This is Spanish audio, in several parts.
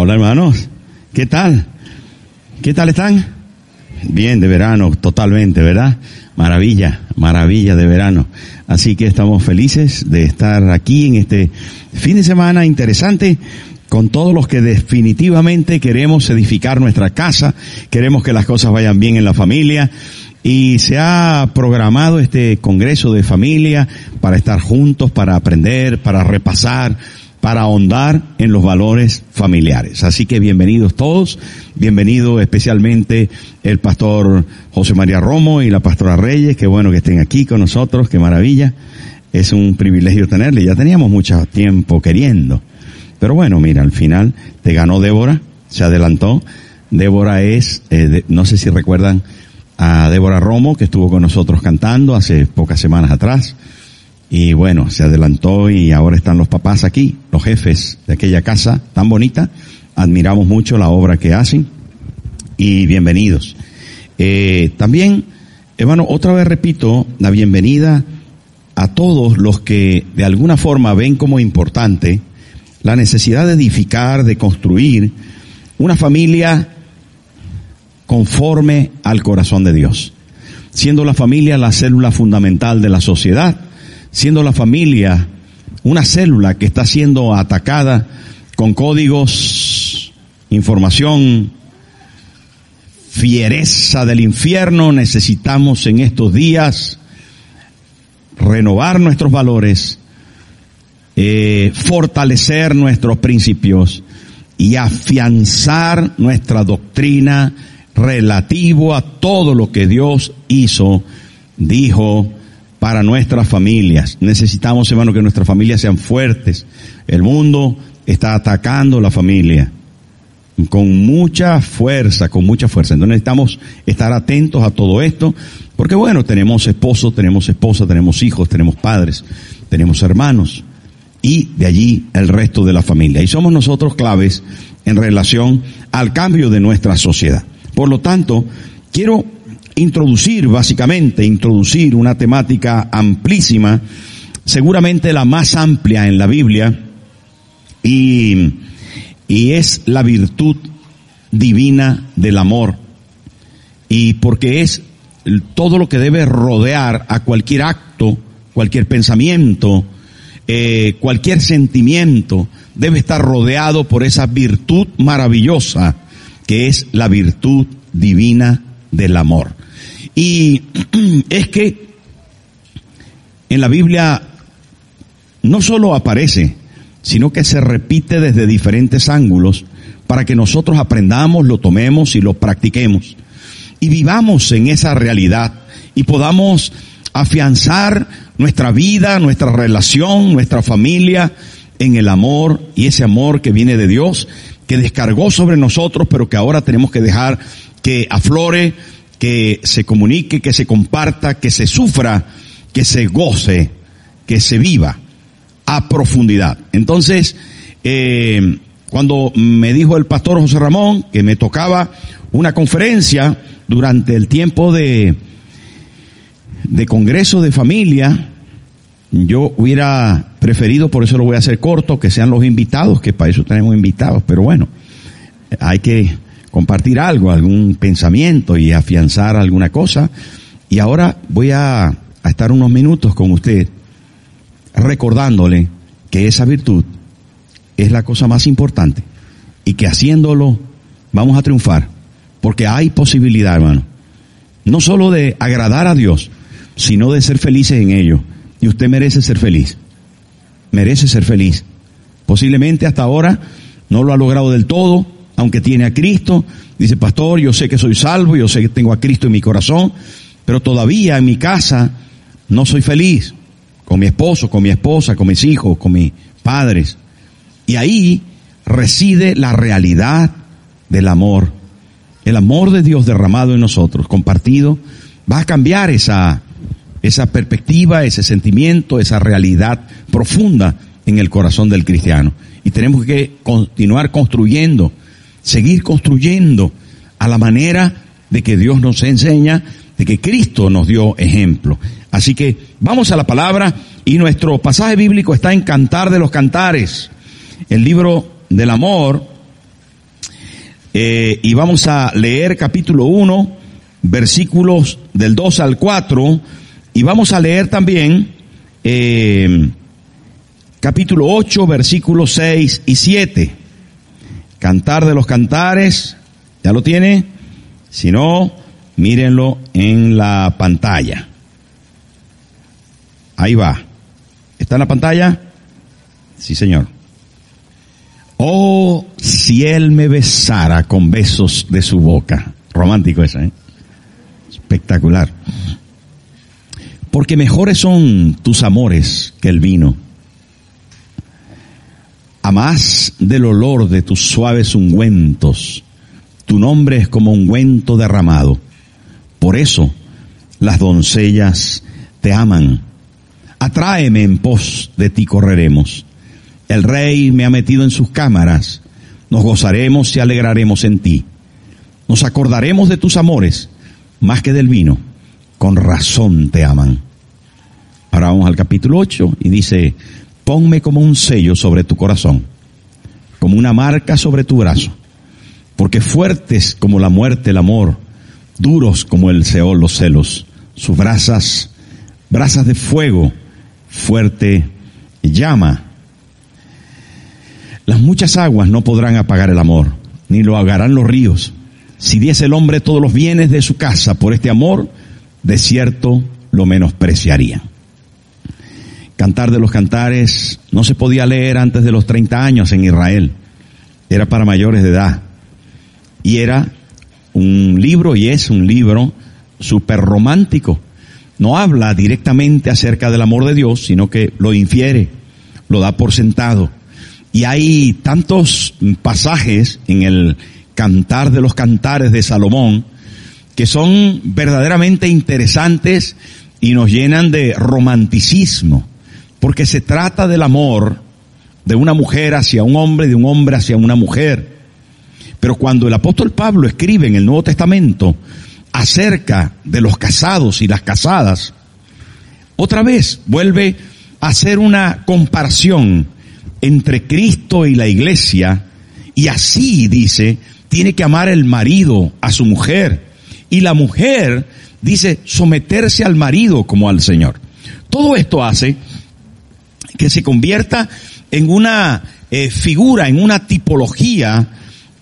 Hola hermanos, ¿qué tal? ¿Qué tal están? Bien, de verano, totalmente, ¿verdad? Maravilla, maravilla de verano. Así que estamos felices de estar aquí en este fin de semana interesante con todos los que definitivamente queremos edificar nuestra casa, queremos que las cosas vayan bien en la familia y se ha programado este Congreso de Familia para estar juntos, para aprender, para repasar, para ahondar en los valores familiares. Así que bienvenidos todos, bienvenido especialmente el pastor José María Romo y la pastora Reyes, qué bueno que estén aquí con nosotros, qué maravilla. Es un privilegio tenerle, ya teníamos mucho tiempo queriendo. Pero bueno, mira, al final te ganó Débora, se adelantó. Débora es, eh, no sé si recuerdan a Débora Romo, que estuvo con nosotros cantando hace pocas semanas atrás. Y bueno, se adelantó y ahora están los papás aquí, los jefes de aquella casa tan bonita. Admiramos mucho la obra que hacen y bienvenidos. Eh, también, hermano, otra vez repito, la bienvenida a todos los que de alguna forma ven como importante la necesidad de edificar, de construir una familia conforme al corazón de Dios, siendo la familia la célula fundamental de la sociedad siendo la familia una célula que está siendo atacada con códigos, información, fiereza del infierno, necesitamos en estos días renovar nuestros valores, eh, fortalecer nuestros principios y afianzar nuestra doctrina relativo a todo lo que Dios hizo, dijo, para nuestras familias. Necesitamos, hermano, que nuestras familias sean fuertes. El mundo está atacando la familia con mucha fuerza, con mucha fuerza. Entonces necesitamos estar atentos a todo esto, porque bueno, tenemos esposo, tenemos esposa, tenemos hijos, tenemos padres, tenemos hermanos, y de allí el resto de la familia. Y somos nosotros claves en relación al cambio de nuestra sociedad. Por lo tanto, quiero introducir, básicamente, introducir una temática amplísima, seguramente la más amplia en la Biblia, y, y es la virtud divina del amor. Y porque es todo lo que debe rodear a cualquier acto, cualquier pensamiento, eh, cualquier sentimiento, debe estar rodeado por esa virtud maravillosa que es la virtud divina del amor. Y es que en la Biblia no solo aparece, sino que se repite desde diferentes ángulos para que nosotros aprendamos, lo tomemos y lo practiquemos. Y vivamos en esa realidad y podamos afianzar nuestra vida, nuestra relación, nuestra familia en el amor y ese amor que viene de Dios, que descargó sobre nosotros, pero que ahora tenemos que dejar que aflore, que se comunique, que se comparta, que se sufra, que se goce, que se viva a profundidad. Entonces, eh, cuando me dijo el pastor José Ramón que me tocaba una conferencia durante el tiempo de, de congreso de familia, yo hubiera preferido, por eso lo voy a hacer corto, que sean los invitados, que para eso tenemos invitados, pero bueno, hay que compartir algo, algún pensamiento y afianzar alguna cosa. Y ahora voy a, estar unos minutos con usted recordándole que esa virtud es la cosa más importante y que haciéndolo vamos a triunfar. Porque hay posibilidad, hermano. No solo de agradar a Dios, sino de ser felices en ello. Y usted merece ser feliz. Merece ser feliz. Posiblemente hasta ahora no lo ha logrado del todo, aunque tiene a Cristo, dice, pastor, yo sé que soy salvo, yo sé que tengo a Cristo en mi corazón, pero todavía en mi casa no soy feliz. con mi esposo, con mi esposa, con mis hijos, con mis padres. Y ahí reside la realidad del amor. El amor de Dios derramado en nosotros, compartido, va a cambiar esa, esa perspectiva, ese sentimiento, esa realidad profunda en el corazón del cristiano. Y tenemos que continuar construyendo, seguir construyendo a la manera de que Dios nos enseña, de que Cristo nos dio ejemplo. Así que vamos a la palabra y nuestro pasaje bíblico está en Cantar de los Cantares, el libro del amor, eh, y vamos a leer capítulo 1, versículos del 2 al 4, y vamos a leer también eh, capítulo 8, versículos 6 y 7. Cantar de los Cantares, ¿ya lo tiene? Si no, mírenlo en la pantalla. Ahí va. ¿Está en la pantalla? Sí, señor. Oh, si él me besara con besos de su boca. Romántico eso, ¿eh? Espectacular. Porque mejores son tus amores que el vino. A más del olor de tus suaves ungüentos, tu nombre es como ungüento derramado. Por eso las doncellas te aman. Atráeme en pos de ti correremos. El rey me ha metido en sus cámaras. Nos gozaremos y alegraremos en ti. Nos acordaremos de tus amores más que del vino. Con razón te aman. Ahora vamos al capítulo 8 y dice, ponme como un sello sobre tu corazón, como una marca sobre tu brazo, porque fuertes como la muerte el amor, duros como el Seol los celos, sus brasas, brasas de fuego, fuerte llama. Las muchas aguas no podrán apagar el amor, ni lo ahogarán los ríos. Si diese el hombre todos los bienes de su casa por este amor, de cierto lo menospreciaría. Cantar de los Cantares no se podía leer antes de los 30 años en Israel. Era para mayores de edad. Y era un libro, y es un libro súper romántico. No habla directamente acerca del amor de Dios, sino que lo infiere, lo da por sentado. Y hay tantos pasajes en el Cantar de los Cantares de Salomón que son verdaderamente interesantes y nos llenan de romanticismo porque se trata del amor de una mujer hacia un hombre, de un hombre hacia una mujer. Pero cuando el apóstol Pablo escribe en el Nuevo Testamento acerca de los casados y las casadas, otra vez vuelve a hacer una comparación entre Cristo y la iglesia y así dice, tiene que amar el marido a su mujer y la mujer dice someterse al marido como al Señor. Todo esto hace que se convierta en una eh, figura, en una tipología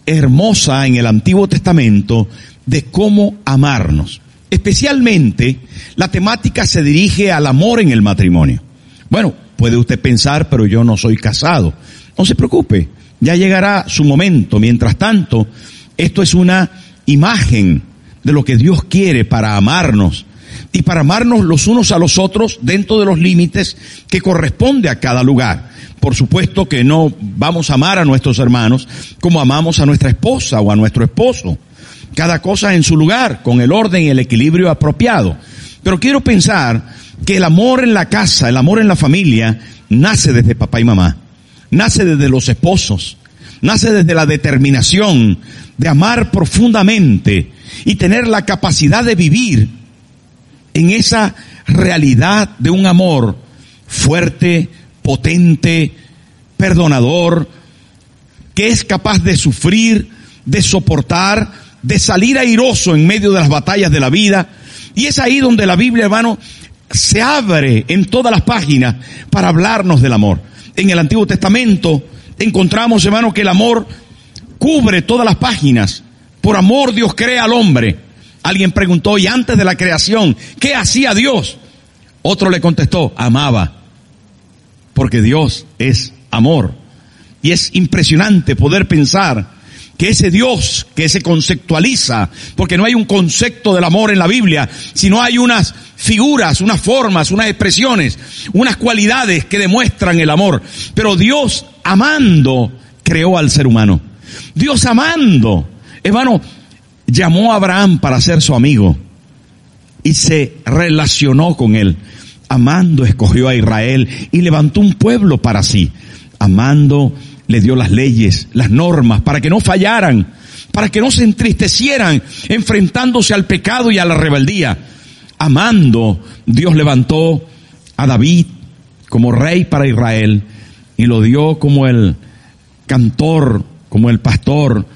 hermosa en el Antiguo Testamento de cómo amarnos. Especialmente la temática se dirige al amor en el matrimonio. Bueno, puede usted pensar, pero yo no soy casado. No se preocupe, ya llegará su momento. Mientras tanto, esto es una imagen de lo que Dios quiere para amarnos y para amarnos los unos a los otros dentro de los límites que corresponde a cada lugar. Por supuesto que no vamos a amar a nuestros hermanos como amamos a nuestra esposa o a nuestro esposo. Cada cosa en su lugar, con el orden y el equilibrio apropiado. Pero quiero pensar que el amor en la casa, el amor en la familia, nace desde papá y mamá. Nace desde los esposos. Nace desde la determinación de amar profundamente y tener la capacidad de vivir en esa realidad de un amor fuerte, potente, perdonador, que es capaz de sufrir, de soportar, de salir airoso en medio de las batallas de la vida. Y es ahí donde la Biblia, hermano, se abre en todas las páginas para hablarnos del amor. En el Antiguo Testamento encontramos, hermano, que el amor cubre todas las páginas. Por amor Dios crea al hombre. Alguien preguntó, y antes de la creación, ¿qué hacía Dios? Otro le contestó, amaba. Porque Dios es amor. Y es impresionante poder pensar que ese Dios que se conceptualiza, porque no hay un concepto del amor en la Biblia, sino hay unas figuras, unas formas, unas expresiones, unas cualidades que demuestran el amor. Pero Dios amando creó al ser humano. Dios amando, hermano, llamó a Abraham para ser su amigo y se relacionó con él. Amando escogió a Israel y levantó un pueblo para sí. Amando le dio las leyes, las normas, para que no fallaran, para que no se entristecieran enfrentándose al pecado y a la rebeldía. Amando, Dios levantó a David como rey para Israel y lo dio como el cantor, como el pastor,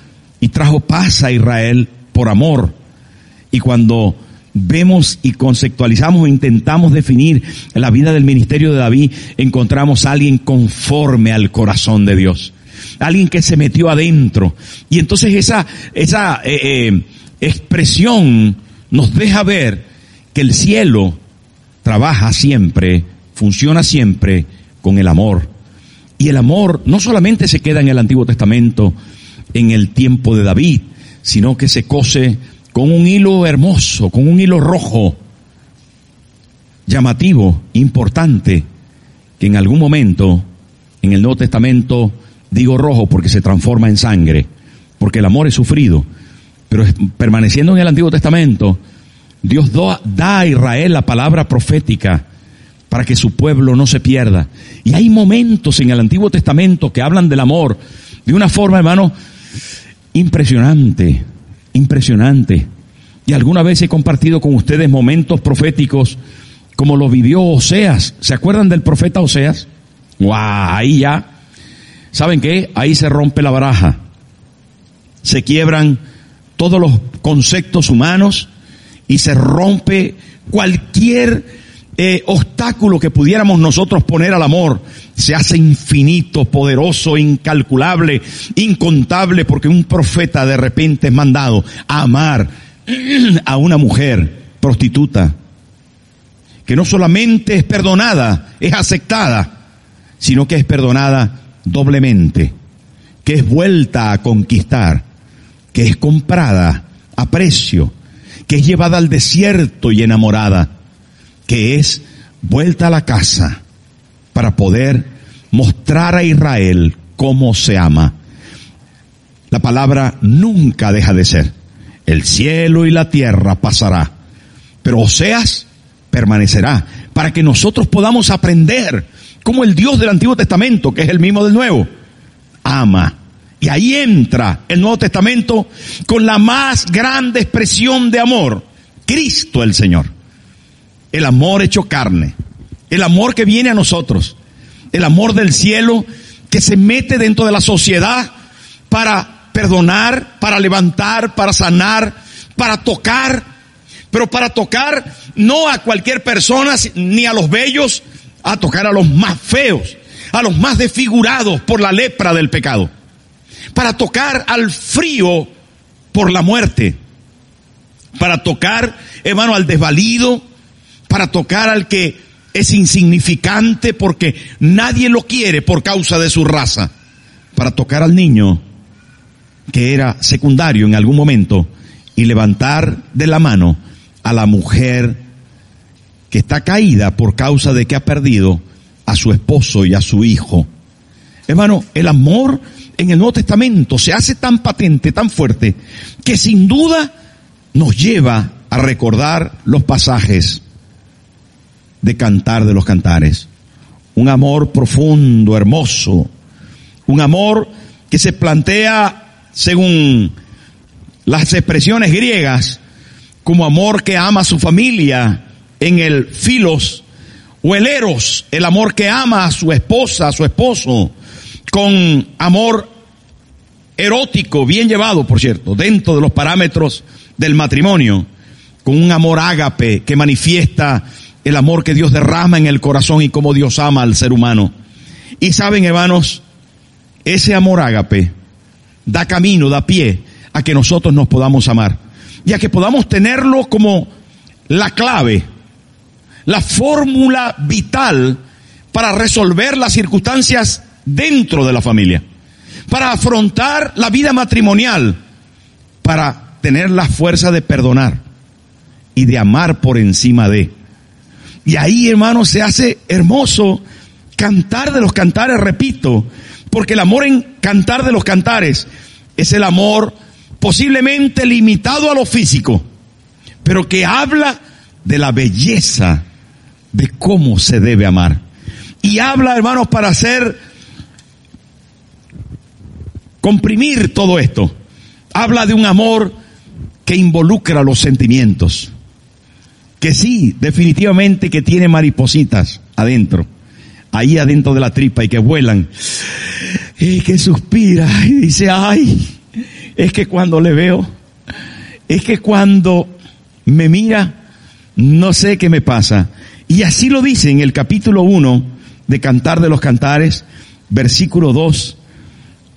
y trajo paz a Israel por amor. Y cuando vemos y conceptualizamos o intentamos definir la vida del ministerio de David, encontramos a alguien conforme al corazón de Dios. Alguien que se metió adentro. Y entonces esa, esa eh, eh, expresión nos deja ver que el cielo trabaja siempre, funciona siempre con el amor. Y el amor no solamente se queda en el Antiguo Testamento, en el tiempo de David, sino que se cose con un hilo hermoso, con un hilo rojo, llamativo, importante, que en algún momento en el Nuevo Testamento digo rojo porque se transforma en sangre, porque el amor es sufrido, pero permaneciendo en el Antiguo Testamento, Dios da a Israel la palabra profética para que su pueblo no se pierda. Y hay momentos en el Antiguo Testamento que hablan del amor de una forma, hermano, impresionante, impresionante. Y alguna vez he compartido con ustedes momentos proféticos como lo vivió Oseas. ¿Se acuerdan del profeta Oseas? ¡Guau! Ahí ya. ¿Saben qué? Ahí se rompe la baraja. Se quiebran todos los conceptos humanos y se rompe cualquier eh, obstáculo que pudiéramos nosotros poner al amor se hace infinito, poderoso, incalculable, incontable, porque un profeta de repente es mandado a amar a una mujer prostituta, que no solamente es perdonada, es aceptada, sino que es perdonada doblemente, que es vuelta a conquistar, que es comprada a precio, que es llevada al desierto y enamorada, que es vuelta a la casa para poder mostrar a Israel cómo se ama. La palabra nunca deja de ser. El cielo y la tierra pasará, pero Oseas permanecerá para que nosotros podamos aprender cómo el Dios del Antiguo Testamento, que es el mismo del Nuevo, ama. Y ahí entra el Nuevo Testamento con la más grande expresión de amor, Cristo el Señor. El amor hecho carne, el amor que viene a nosotros, el amor del cielo que se mete dentro de la sociedad para perdonar, para levantar, para sanar, para tocar, pero para tocar no a cualquier persona ni a los bellos, a tocar a los más feos, a los más desfigurados por la lepra del pecado, para tocar al frío por la muerte, para tocar, hermano, al desvalido, para tocar al que es insignificante porque nadie lo quiere por causa de su raza, para tocar al niño que era secundario en algún momento y levantar de la mano a la mujer que está caída por causa de que ha perdido a su esposo y a su hijo. Hermano, el amor en el Nuevo Testamento se hace tan patente, tan fuerte, que sin duda nos lleva a recordar los pasajes de cantar de los cantares. Un amor profundo, hermoso. Un amor que se plantea, según las expresiones griegas, como amor que ama a su familia en el filos o el eros, el amor que ama a su esposa, a su esposo, con amor erótico, bien llevado, por cierto, dentro de los parámetros del matrimonio, con un amor ágape que manifiesta el amor que Dios derrama en el corazón y cómo Dios ama al ser humano. Y saben, hermanos, ese amor ágape da camino, da pie a que nosotros nos podamos amar y a que podamos tenerlo como la clave, la fórmula vital para resolver las circunstancias dentro de la familia. para afrontar la vida matrimonial, para tener la fuerza de perdonar y de amar por encima de. Y ahí, hermano, se hace hermoso cantar de los cantares, repito, porque el amor en cantar de los cantares es el amor posiblemente limitado a lo físico, pero que habla de la belleza de cómo se debe amar. Y habla, hermanos, para hacer comprimir todo esto. Habla de un amor que involucra los sentimientos. Que sí, definitivamente que tiene maripositas adentro. Ahí adentro de la tripa y que vuelan. Y que suspira y dice, ay, es que cuando le veo, es que cuando me mira, no sé qué me pasa. Y así lo dice en el capítulo 1 de Cantar de los Cantares, versículo 2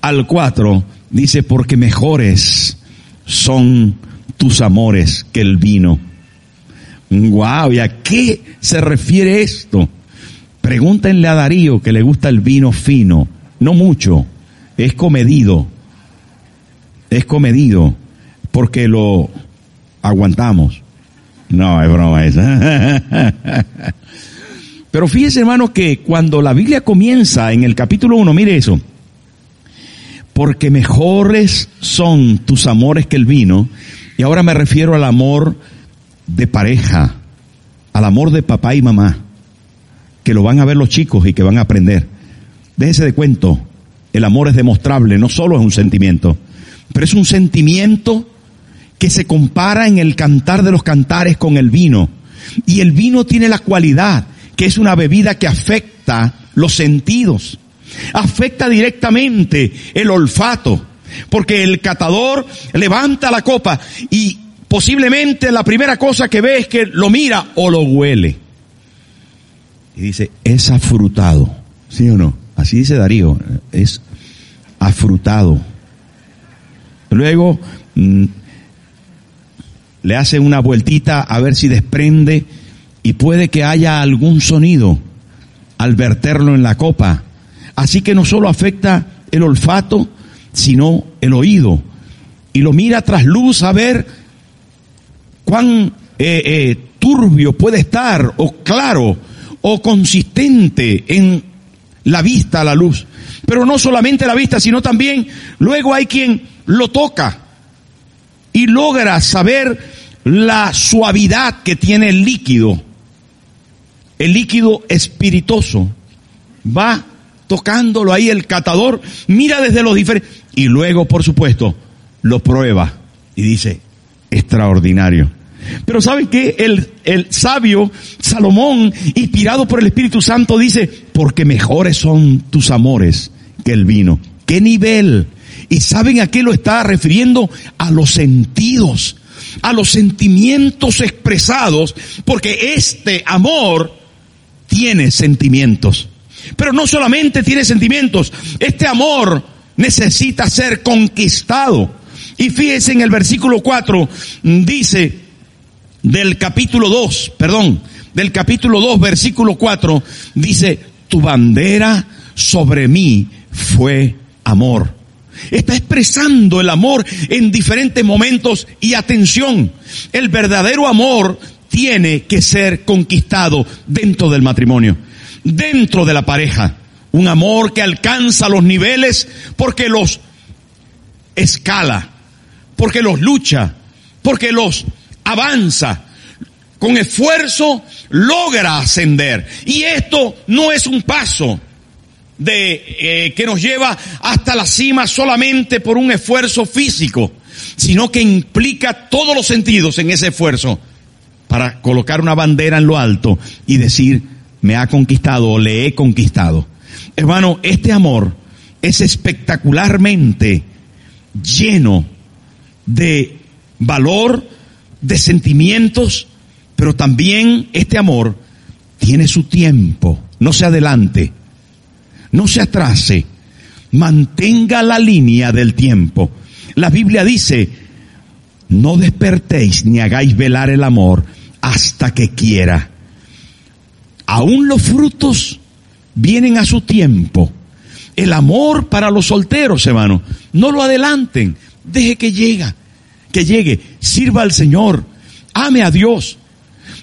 al 4, dice, porque mejores son tus amores que el vino. Wow, ¿y a qué se refiere esto? Pregúntenle a Darío que le gusta el vino fino, no mucho, es comedido, es comedido, porque lo aguantamos. No, es broma esa. Pero fíjese hermano que cuando la Biblia comienza en el capítulo 1, mire eso, porque mejores son tus amores que el vino, y ahora me refiero al amor de pareja, al amor de papá y mamá, que lo van a ver los chicos y que van a aprender. Déjese de cuento, el amor es demostrable, no solo es un sentimiento, pero es un sentimiento que se compara en el cantar de los cantares con el vino. Y el vino tiene la cualidad que es una bebida que afecta los sentidos, afecta directamente el olfato, porque el catador levanta la copa y posiblemente la primera cosa que ve es que lo mira o lo huele. Y dice, es afrutado, ¿sí o no? Así dice Darío, es afrutado. Luego mm, le hace una vueltita a ver si desprende y puede que haya algún sonido al verterlo en la copa. Así que no solo afecta el olfato, sino el oído. Y lo mira tras luz a ver cuán eh, eh, turbio puede estar, o claro, o consistente en la vista a la luz. Pero no solamente la vista, sino también luego hay quien lo toca y logra saber la suavidad que tiene el líquido, el líquido espirituoso. Va tocándolo ahí el catador, mira desde los diferentes, y luego, por supuesto, lo prueba y dice, extraordinario. Pero ¿saben qué? El, el sabio Salomón, inspirado por el Espíritu Santo, dice, porque mejores son tus amores que el vino. ¿Qué nivel? ¿Y saben a qué lo está refiriendo? A los sentidos, a los sentimientos expresados, porque este amor tiene sentimientos. Pero no solamente tiene sentimientos, este amor necesita ser conquistado. Y fíjense en el versículo 4, dice del capítulo 2, perdón, del capítulo 2, versículo 4, dice, tu bandera sobre mí fue amor. Está expresando el amor en diferentes momentos y atención, el verdadero amor tiene que ser conquistado dentro del matrimonio, dentro de la pareja. Un amor que alcanza los niveles porque los escala, porque los lucha, porque los avanza. Con esfuerzo logra ascender. Y esto no es un paso de eh, que nos lleva hasta la cima solamente por un esfuerzo físico, sino que implica todos los sentidos en ese esfuerzo para colocar una bandera en lo alto y decir, me ha conquistado o le he conquistado. Hermano, este amor es espectacularmente lleno de valor, de sentimientos, pero también este amor tiene su tiempo, no se adelante no se atrase, mantenga la línea del tiempo. La Biblia dice, no despertéis ni hagáis velar el amor hasta que quiera. Aún los frutos vienen a su tiempo el amor para los solteros, hermano. No lo adelanten. Deje que llegue, que llegue. Sirva al Señor. Ame a Dios.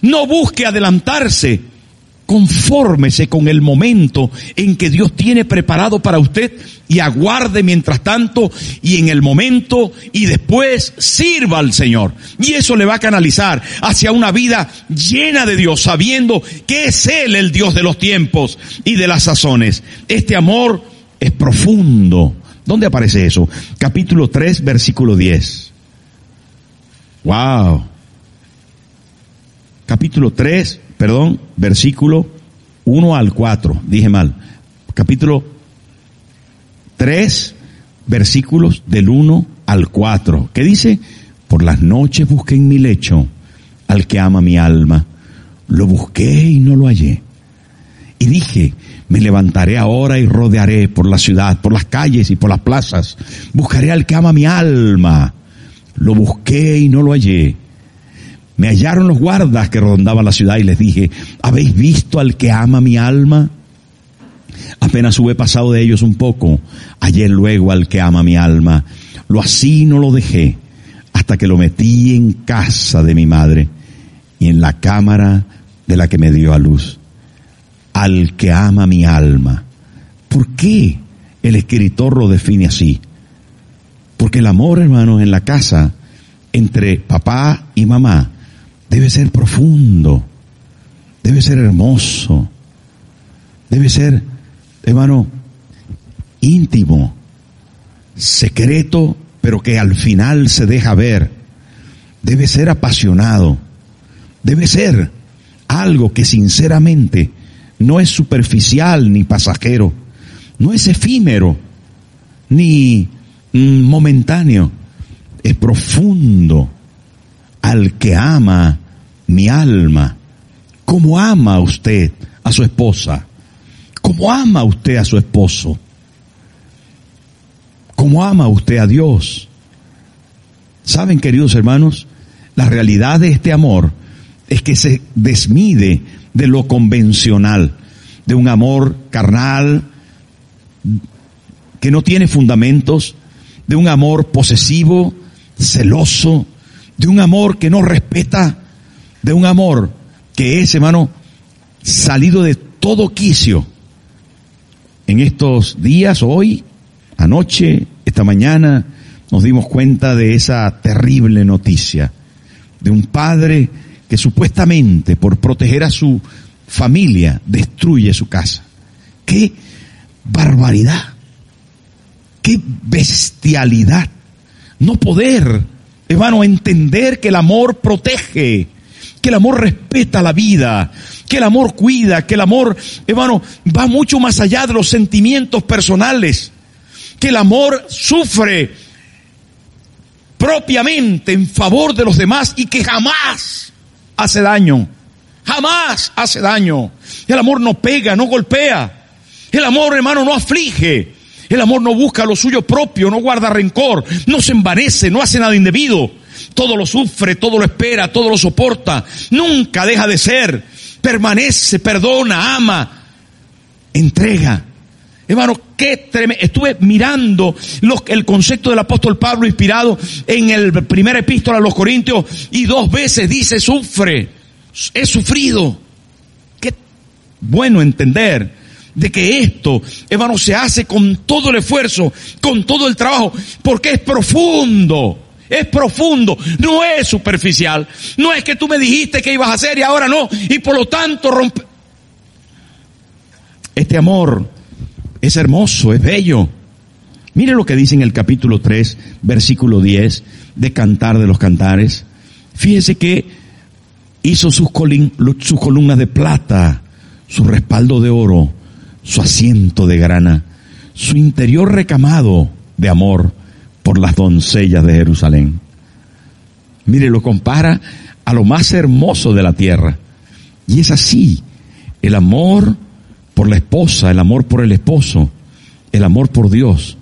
No busque adelantarse. Confórmese con el momento en que Dios tiene preparado para usted y aguarde mientras tanto y en el momento y después sirva al Señor. Y eso le va a canalizar hacia una vida llena de Dios, sabiendo que es Él el Dios de los tiempos y de las sazones. Este amor es profundo. ¿Dónde aparece eso? Capítulo 3, versículo 10. Wow. Capítulo 3, perdón, versículo 1 al 4, dije mal. Capítulo 3, versículos del 1 al 4. ¿Qué dice? Por las noches busqué en mi lecho al que ama mi alma. Lo busqué y no lo hallé. Y dije, me levantaré ahora y rodearé por la ciudad, por las calles y por las plazas. Buscaré al que ama mi alma. Lo busqué y no lo hallé. Me hallaron los guardas que rondaban la ciudad y les dije, ¿habéis visto al que ama mi alma? Apenas hube pasado de ellos un poco, hallé luego al que ama mi alma. Lo así no lo dejé hasta que lo metí en casa de mi madre y en la cámara de la que me dio a luz. Al que ama mi alma. ¿Por qué el escritor lo define así? Porque el amor, hermanos, en la casa entre papá y mamá debe ser profundo, debe ser hermoso, debe ser, hermano, íntimo, secreto, pero que al final se deja ver. Debe ser apasionado, debe ser algo que sinceramente no es superficial ni pasajero, no es efímero ni mm, momentáneo, es profundo al que ama mi alma. ¿Cómo ama usted a su esposa? ¿Cómo ama usted a su esposo? ¿Cómo ama usted a Dios? Saben, queridos hermanos, la realidad de este amor es que se desmide de lo convencional, de un amor carnal que no tiene fundamentos, de un amor posesivo, celoso, de un amor que no respeta, de un amor que es, hermano, salido de todo quicio. En estos días, hoy, anoche, esta mañana, nos dimos cuenta de esa terrible noticia de un padre que supuestamente por proteger a su familia destruye su casa. ¡Qué barbaridad! ¡Qué bestialidad! No poder hermano, entender que el amor protege, que el amor respeta la vida, que el amor cuida, que el amor, hermano, va mucho más allá de los sentimientos personales, que el amor sufre propiamente en favor de los demás y que jamás hace daño, jamás hace daño. El amor no pega, no golpea. El amor, hermano, no aflige. El amor no busca lo suyo propio, no guarda rencor, no se envanece, no hace nada indebido. Todo lo sufre, todo lo espera, todo lo soporta. Nunca deja de ser. Permanece, perdona, ama, entrega. Hermano, qué tremendo. Estuve mirando el concepto del apóstol Pablo inspirado en el primer epístola a los Corintios y dos veces dice sufre. He sufrido. Qué bueno entender de que esto, hermano, se hace con todo el esfuerzo, con todo el trabajo, porque es profundo. Es profundo, no es superficial. No es que tú me dijiste que ibas a hacer y ahora no, y por lo tanto rompe. Este amor es hermoso, es bello. Mire lo que dice en el capítulo 3, versículo 10 de Cantar de los Cantares. Fíjese que hizo sus, sus columnas de plata, su respaldo de oro, su asiento de grana, su interior recamado de amor por las doncellas de Jerusalén. Mire, lo compara a lo más hermoso de la tierra. Y es así, el amor por la esposa, el amor por el esposo, el amor por Dios,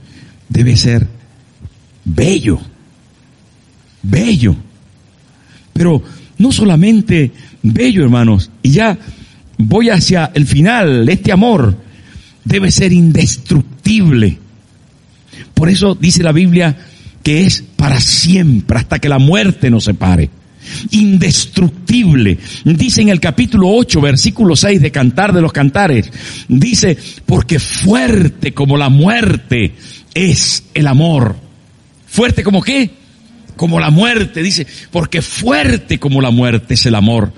debe ser bello, bello. Pero no solamente bello, hermanos, y ya voy hacia el final, este amor debe ser indestructible. Por eso dice la Biblia que es para siempre, hasta que la muerte nos separe. Indestructible. Dice en el capítulo 8, versículo 6 de Cantar de los Cantares, dice, porque fuerte como la muerte es el amor. ¿Fuerte como qué? Como la muerte, dice, porque fuerte como la muerte es el amor.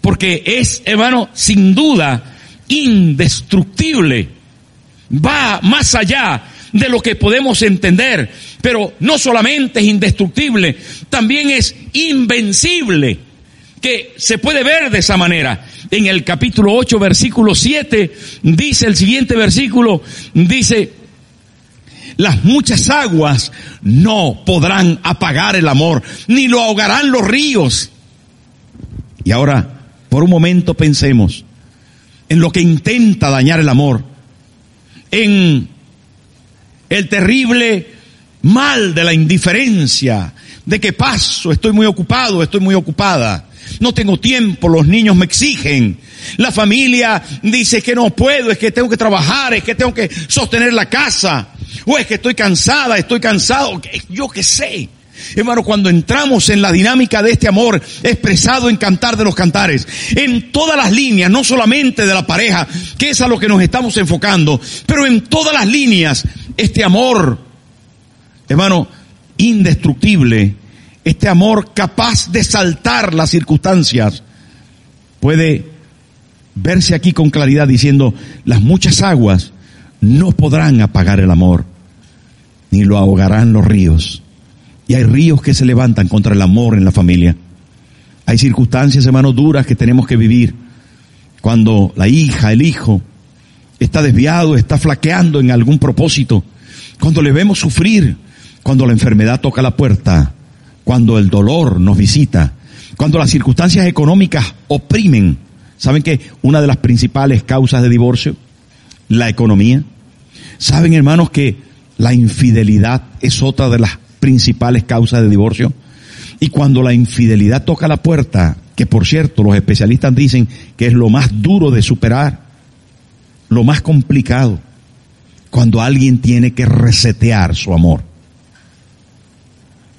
Porque es, hermano, sin duda, indestructible. Va más allá de lo que podemos entender. Pero no solamente es indestructible, también es invencible, que se puede ver de esa manera. En el capítulo 8, versículo 7, dice el siguiente versículo, dice, las muchas aguas no podrán apagar el amor, ni lo ahogarán los ríos. Y ahora, por un momento pensemos en lo que intenta dañar el amor, en el terrible mal de la indiferencia, de que paso, estoy muy ocupado, estoy muy ocupada, no tengo tiempo, los niños me exigen, la familia dice que no puedo, es que tengo que trabajar, es que tengo que sostener la casa, o es que estoy cansada, estoy cansado, yo qué sé. Hermano, cuando entramos en la dinámica de este amor expresado en Cantar de los Cantares, en todas las líneas, no solamente de la pareja, que es a lo que nos estamos enfocando, pero en todas las líneas, este amor, hermano, indestructible, este amor capaz de saltar las circunstancias, puede verse aquí con claridad diciendo, las muchas aguas no podrán apagar el amor, ni lo ahogarán los ríos. Y hay ríos que se levantan contra el amor en la familia. Hay circunstancias, hermanos, duras que tenemos que vivir. Cuando la hija, el hijo, está desviado, está flaqueando en algún propósito. Cuando le vemos sufrir, cuando la enfermedad toca la puerta, cuando el dolor nos visita, cuando las circunstancias económicas oprimen. ¿Saben que una de las principales causas de divorcio? La economía. ¿Saben, hermanos, que la infidelidad es otra de las principales causas de divorcio. Y cuando la infidelidad toca la puerta, que por cierto los especialistas dicen que es lo más duro de superar, lo más complicado, cuando alguien tiene que resetear su amor,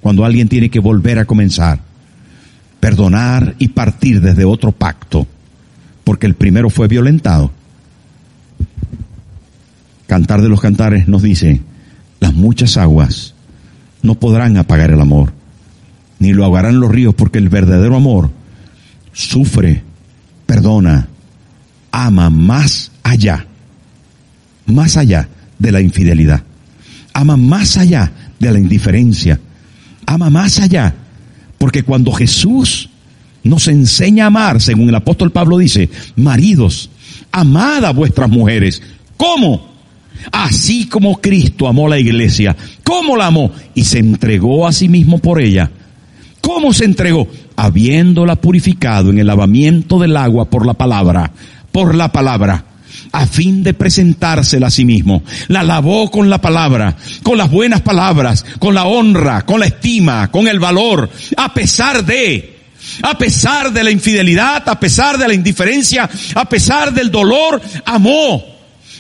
cuando alguien tiene que volver a comenzar, perdonar y partir desde otro pacto, porque el primero fue violentado. Cantar de los Cantares nos dice, las muchas aguas no podrán apagar el amor, ni lo ahogarán los ríos, porque el verdadero amor sufre, perdona, ama más allá, más allá de la infidelidad, ama más allá de la indiferencia, ama más allá, porque cuando Jesús nos enseña a amar, según el apóstol Pablo dice, maridos, amad a vuestras mujeres. ¿Cómo? Así como Cristo amó la iglesia. ¿Cómo la amó? Y se entregó a sí mismo por ella. ¿Cómo se entregó? Habiéndola purificado en el lavamiento del agua por la palabra, por la palabra, a fin de presentársela a sí mismo. La lavó con la palabra, con las buenas palabras, con la honra, con la estima, con el valor, a pesar de, a pesar de la infidelidad, a pesar de la indiferencia, a pesar del dolor, amó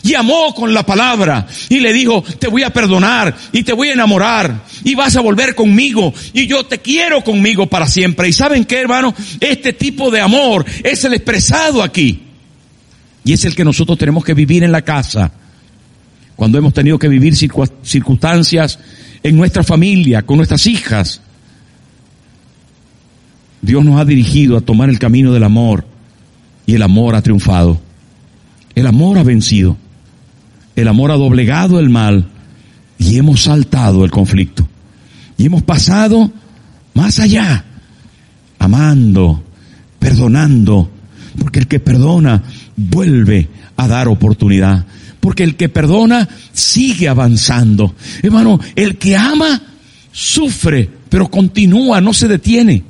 y amó con la palabra y le dijo, te voy a perdonar y te voy a enamorar y vas a volver conmigo y yo te quiero conmigo para siempre. Y saben qué, hermano, este tipo de amor es el expresado aquí y es el que nosotros tenemos que vivir en la casa. Cuando hemos tenido que vivir circunstancias en nuestra familia, con nuestras hijas, Dios nos ha dirigido a tomar el camino del amor y el amor ha triunfado. El amor ha vencido el amor ha doblegado el mal y hemos saltado el conflicto. Y hemos pasado más allá, amando, perdonando, porque el que perdona vuelve a dar oportunidad, porque el que perdona sigue avanzando. Hermano, el que ama sufre, pero continúa, no se detiene.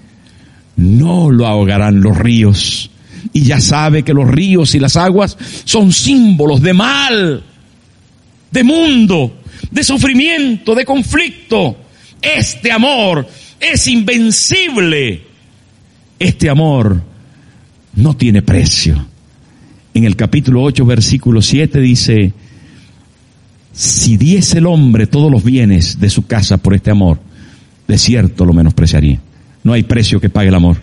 No lo ahogarán los ríos. Y ya sabe que los ríos y las aguas son símbolos de mal de mundo, de sufrimiento, de conflicto. Este amor es invencible. Este amor no tiene precio. En el capítulo 8, versículo 7 dice, si diese el hombre todos los bienes de su casa por este amor, de cierto lo menospreciaría. No hay precio que pague el amor.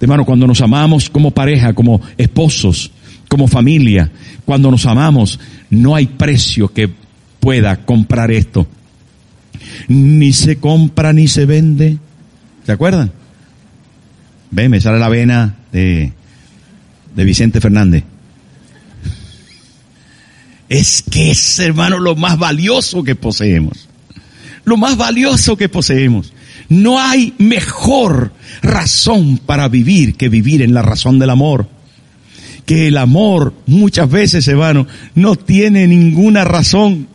Hermano, cuando nos amamos como pareja, como esposos, como familia, cuando nos amamos, no hay precio que pueda comprar esto. Ni se compra ni se vende. ¿Se acuerdan? Ven, me sale la vena de, de Vicente Fernández. Es que es, hermano, lo más valioso que poseemos. Lo más valioso que poseemos. No hay mejor razón para vivir que vivir en la razón del amor. Que el amor muchas veces, hermano, no tiene ninguna razón.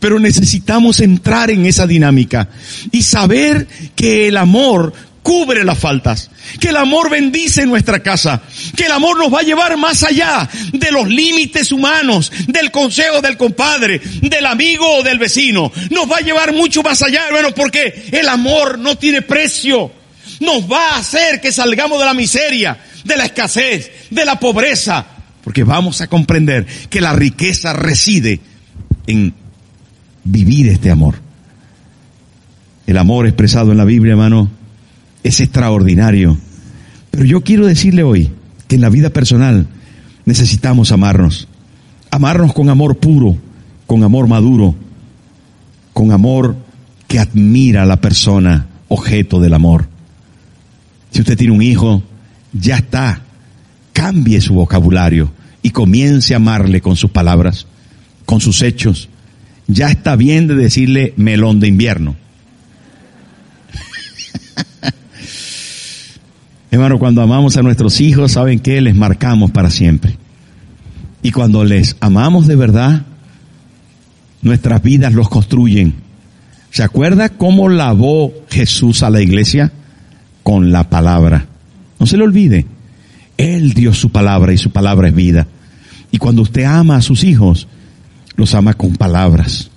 Pero necesitamos entrar en esa dinámica y saber que el amor cubre las faltas, que el amor bendice nuestra casa, que el amor nos va a llevar más allá de los límites humanos, del consejo del compadre, del amigo o del vecino. Nos va a llevar mucho más allá, hermano, porque el amor no tiene precio. Nos va a hacer que salgamos de la miseria, de la escasez, de la pobreza, porque vamos a comprender que la riqueza reside en vivir este amor. El amor expresado en la Biblia, hermano, es extraordinario. Pero yo quiero decirle hoy que en la vida personal necesitamos amarnos. Amarnos con amor puro, con amor maduro, con amor que admira a la persona objeto del amor. Si usted tiene un hijo, ya está. Cambie su vocabulario y comience a amarle con sus palabras, con sus hechos. Ya está bien de decirle melón de invierno. Hermano, cuando amamos a nuestros hijos, ¿saben qué? Les marcamos para siempre. Y cuando les amamos de verdad, nuestras vidas los construyen. ¿Se acuerda cómo lavó Jesús a la iglesia? Con la palabra. No se le olvide. Él dio su palabra y su palabra es vida. Y cuando usted ama a sus hijos, los ama con palabras.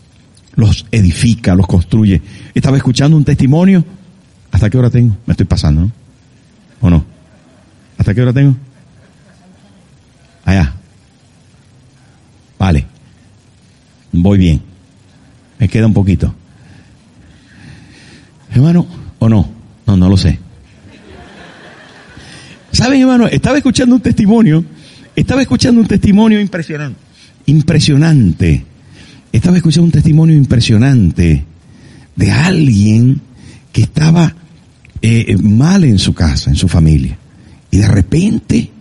Los edifica, los construye. Estaba escuchando un testimonio. ¿Hasta qué hora tengo? Me estoy pasando, ¿no? ¿O no? ¿Hasta qué hora tengo? Allá. Vale. Voy bien. Me queda un poquito. Hermano, ¿o no? No, no lo sé. ¿Saben, hermano? Estaba escuchando un testimonio. Estaba escuchando un testimonio impresionante. Impresionante. Estaba escuchando un testimonio impresionante de alguien que estaba eh, mal en su casa, en su familia. Y de repente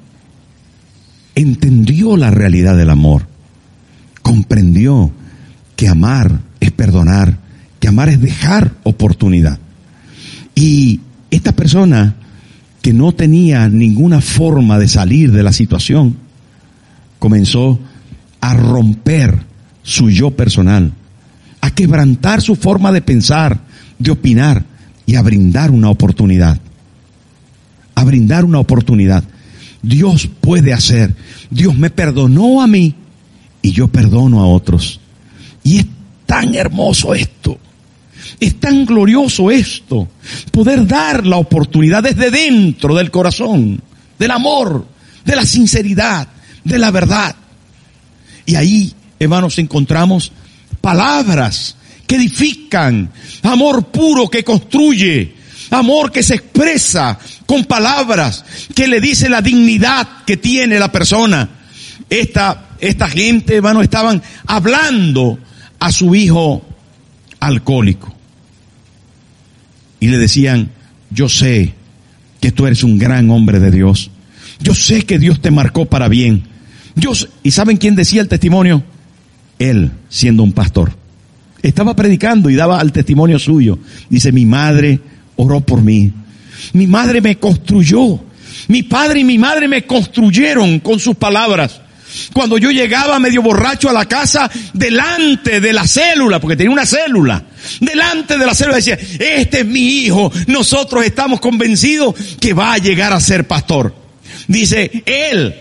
entendió la realidad del amor. Comprendió que amar es perdonar, que amar es dejar oportunidad. Y esta persona que no tenía ninguna forma de salir de la situación, comenzó a romper su yo personal, a quebrantar su forma de pensar, de opinar, y a brindar una oportunidad. A brindar una oportunidad. Dios puede hacer. Dios me perdonó a mí y yo perdono a otros. Y es tan hermoso esto. Es tan glorioso esto. Poder dar la oportunidad desde dentro del corazón, del amor, de la sinceridad, de la verdad. Y ahí, hermanos, encontramos palabras que edifican, amor puro que construye, amor que se expresa con palabras, que le dice la dignidad que tiene la persona. Esta, esta gente, hermano, estaban hablando a su hijo alcohólico. Y le decían, yo sé que tú eres un gran hombre de Dios. Yo sé que Dios te marcó para bien. Yo, ¿Y saben quién decía el testimonio? Él, siendo un pastor. Estaba predicando y daba al testimonio suyo. Dice, mi madre oró por mí. Mi madre me construyó. Mi padre y mi madre me construyeron con sus palabras. Cuando yo llegaba medio borracho a la casa, delante de la célula, porque tenía una célula, delante de la célula decía, este es mi hijo, nosotros estamos convencidos que va a llegar a ser pastor. Dice, él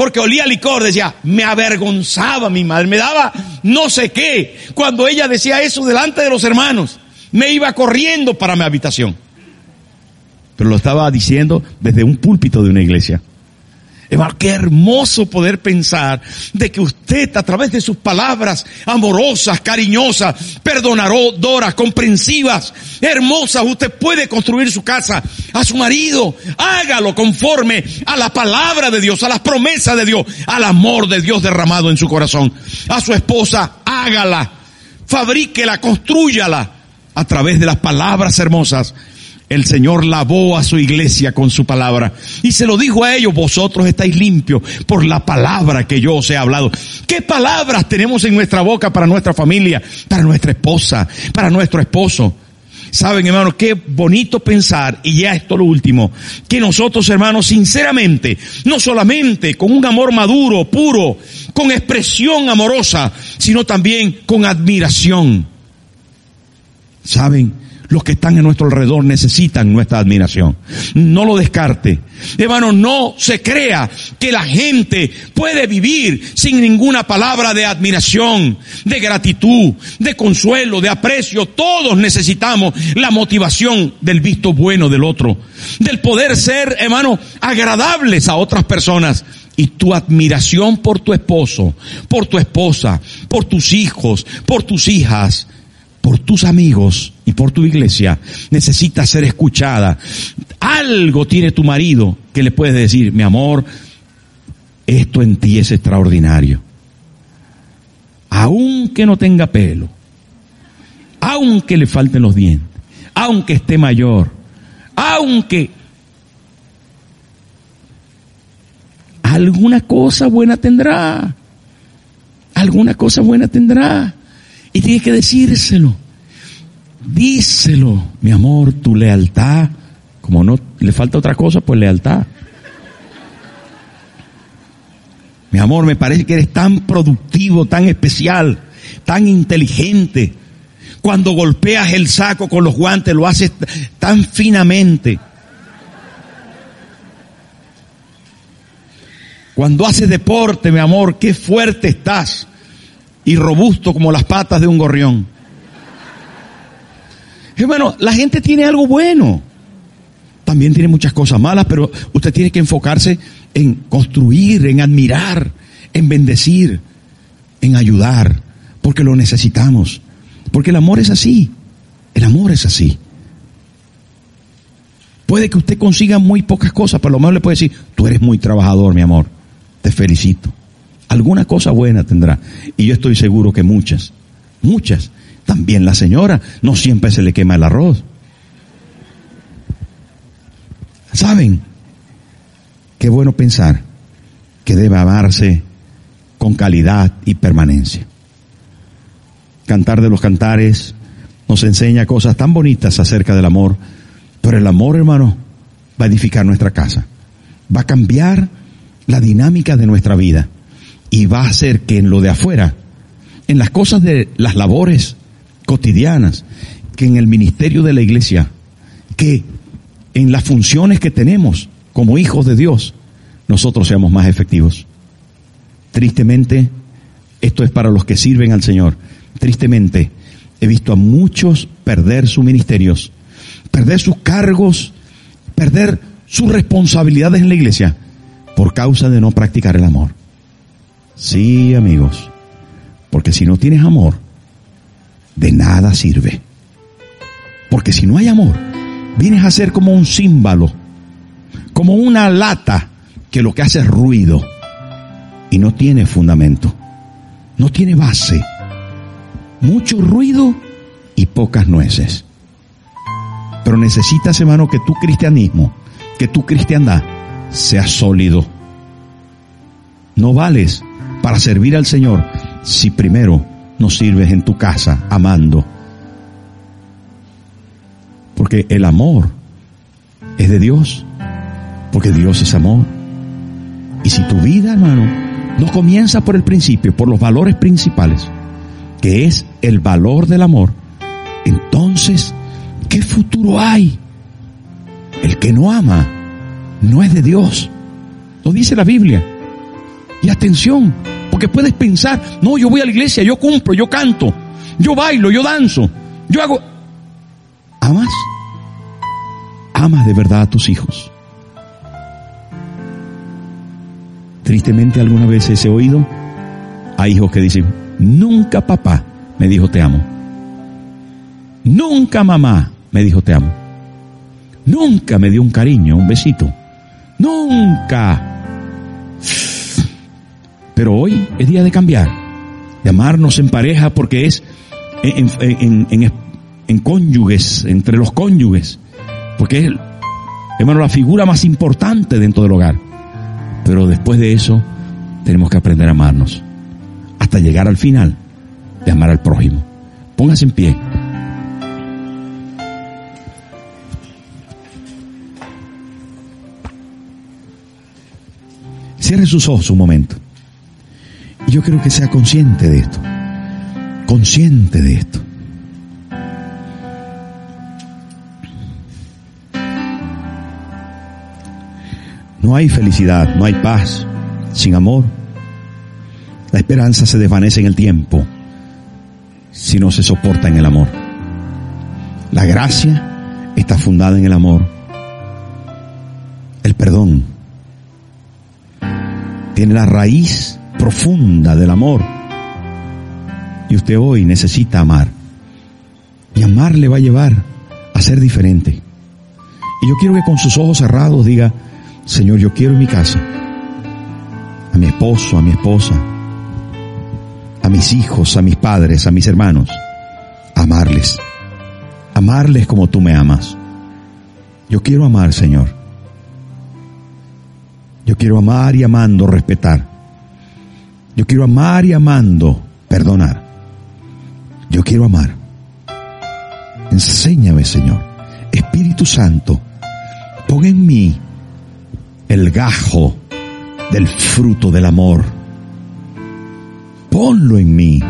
porque olía licor, decía, me avergonzaba mi madre, me daba no sé qué. Cuando ella decía eso delante de los hermanos, me iba corriendo para mi habitación. Pero lo estaba diciendo desde un púlpito de una iglesia. Hermano, qué hermoso poder pensar de que usted a través de sus palabras amorosas, cariñosas, perdonadoras, comprensivas, hermosas, usted puede construir su casa a su marido. Hágalo conforme a la palabra de Dios, a las promesas de Dios, al amor de Dios derramado en su corazón. A su esposa, hágala, fabríquela, construyala a través de las palabras hermosas el Señor lavó a su iglesia con su palabra y se lo dijo a ellos, vosotros estáis limpios por la palabra que yo os he hablado. ¿Qué palabras tenemos en nuestra boca para nuestra familia, para nuestra esposa, para nuestro esposo? Saben, hermanos, qué bonito pensar, y ya esto lo último, que nosotros, hermanos, sinceramente, no solamente con un amor maduro, puro, con expresión amorosa, sino también con admiración. ¿Saben? Los que están en nuestro alrededor necesitan nuestra admiración. No lo descarte. Hermano, no se crea que la gente puede vivir sin ninguna palabra de admiración, de gratitud, de consuelo, de aprecio. Todos necesitamos la motivación del visto bueno del otro, del poder ser, hermano, agradables a otras personas y tu admiración por tu esposo, por tu esposa, por tus hijos, por tus hijas, por tus amigos y por tu iglesia necesita ser escuchada. Algo tiene tu marido que le puedes decir, mi amor, esto en ti es extraordinario. Aunque no tenga pelo, aunque le falten los dientes, aunque esté mayor, aunque alguna cosa buena tendrá, alguna cosa buena tendrá. Y tienes que decírselo. Díselo, mi amor, tu lealtad. Como no le falta otra cosa, pues lealtad. Mi amor, me parece que eres tan productivo, tan especial, tan inteligente. Cuando golpeas el saco con los guantes, lo haces tan finamente. Cuando haces deporte, mi amor, qué fuerte estás y robusto como las patas de un gorrión. Hermano, la gente tiene algo bueno. También tiene muchas cosas malas, pero usted tiene que enfocarse en construir, en admirar, en bendecir, en ayudar, porque lo necesitamos. Porque el amor es así. El amor es así. Puede que usted consiga muy pocas cosas, pero lo más le puede decir, tú eres muy trabajador, mi amor. Te felicito. Alguna cosa buena tendrá. Y yo estoy seguro que muchas, muchas. También la señora, no siempre se le quema el arroz. ¿Saben? Qué bueno pensar que debe amarse con calidad y permanencia. Cantar de los cantares nos enseña cosas tan bonitas acerca del amor, pero el amor, hermano, va a edificar nuestra casa, va a cambiar la dinámica de nuestra vida y va a hacer que en lo de afuera, en las cosas de las labores cotidianas, que en el ministerio de la iglesia, que en las funciones que tenemos como hijos de Dios, nosotros seamos más efectivos. Tristemente, esto es para los que sirven al Señor. Tristemente, he visto a muchos perder sus ministerios, perder sus cargos, perder sus responsabilidades en la iglesia por causa de no practicar el amor. Sí, amigos, porque si no tienes amor, de nada sirve. Porque si no hay amor, vienes a ser como un címbalo, como una lata que lo que hace es ruido y no tiene fundamento, no tiene base. Mucho ruido y pocas nueces. Pero necesitas, hermano, que tu cristianismo, que tu cristiandad sea sólido. No vales para servir al Señor si primero no sirves en tu casa amando. Porque el amor es de Dios, porque Dios es amor. Y si tu vida, hermano, no comienza por el principio, por los valores principales, que es el valor del amor, entonces, ¿qué futuro hay? El que no ama no es de Dios. Lo dice la Biblia. Y atención, porque puedes pensar, no, yo voy a la iglesia, yo cumplo, yo canto, yo bailo, yo danzo, yo hago... ¿Amas? ¿Amas de verdad a tus hijos? Tristemente algunas veces he oído a hijos que dicen, nunca papá me dijo te amo. Nunca mamá me dijo te amo. Nunca me dio un cariño, un besito. Nunca. Pero hoy es día de cambiar, de amarnos en pareja porque es en, cónyuges, entre los cónyuges, porque es, hermano, la figura más importante dentro del hogar. Pero después de eso, tenemos que aprender a amarnos, hasta llegar al final de amar al prójimo. Póngase en pie. Cierre sus ojos un momento. Yo quiero que sea consciente de esto. Consciente de esto. No hay felicidad, no hay paz sin amor. La esperanza se desvanece en el tiempo si no se soporta en el amor. La gracia está fundada en el amor. El perdón tiene la raíz profunda del amor. Y usted hoy necesita amar. Y amar le va a llevar a ser diferente. Y yo quiero que con sus ojos cerrados diga, Señor, yo quiero en mi casa a mi esposo, a mi esposa, a mis hijos, a mis padres, a mis hermanos, amarles. Amarles como tú me amas. Yo quiero amar, Señor. Yo quiero amar y amando respetar. Yo quiero amar y amando perdonar. Yo quiero amar. Enséñame, Señor. Espíritu Santo, pon en mí el gajo del fruto del amor. Ponlo en mí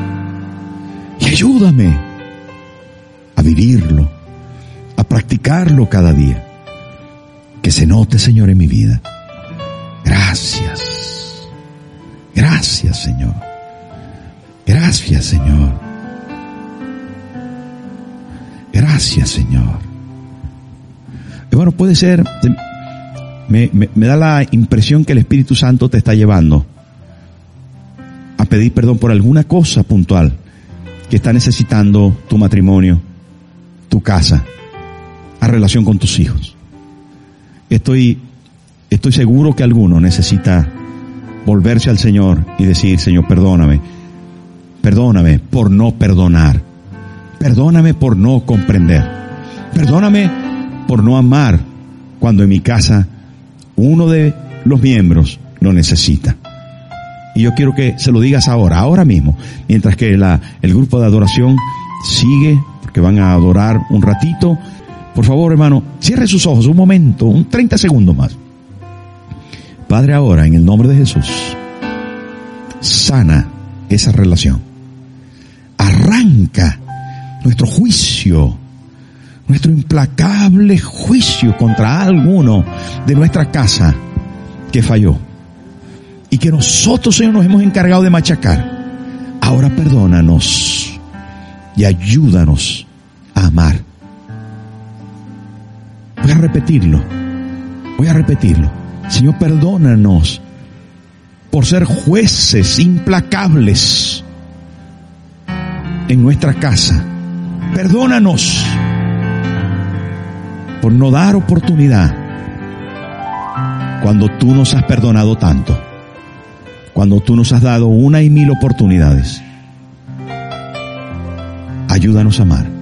y ayúdame a vivirlo, a practicarlo cada día. Que se note, Señor, en mi vida. Gracias. Gracias, Señor. Gracias, Señor. Gracias, Señor. Bueno, puede ser, me, me, da la impresión que el Espíritu Santo te está llevando a pedir perdón por alguna cosa puntual que está necesitando tu matrimonio, tu casa, a relación con tus hijos. Estoy Estoy seguro que alguno necesita volverse al Señor y decir, Señor, perdóname. Perdóname por no perdonar. Perdóname por no comprender. Perdóname por no amar cuando en mi casa uno de los miembros lo necesita. Y yo quiero que se lo digas ahora, ahora mismo, mientras que la, el grupo de adoración sigue, porque van a adorar un ratito. Por favor, hermano, cierre sus ojos un momento, un 30 segundos más. Padre, ahora, en el nombre de Jesús, sana esa relación. Arranca nuestro juicio, nuestro implacable juicio contra alguno de nuestra casa que falló y que nosotros, Señor, nos hemos encargado de machacar. Ahora perdónanos y ayúdanos a amar. Voy a repetirlo. Voy a repetirlo. Señor, perdónanos por ser jueces implacables en nuestra casa. Perdónanos por no dar oportunidad cuando tú nos has perdonado tanto, cuando tú nos has dado una y mil oportunidades. Ayúdanos a amar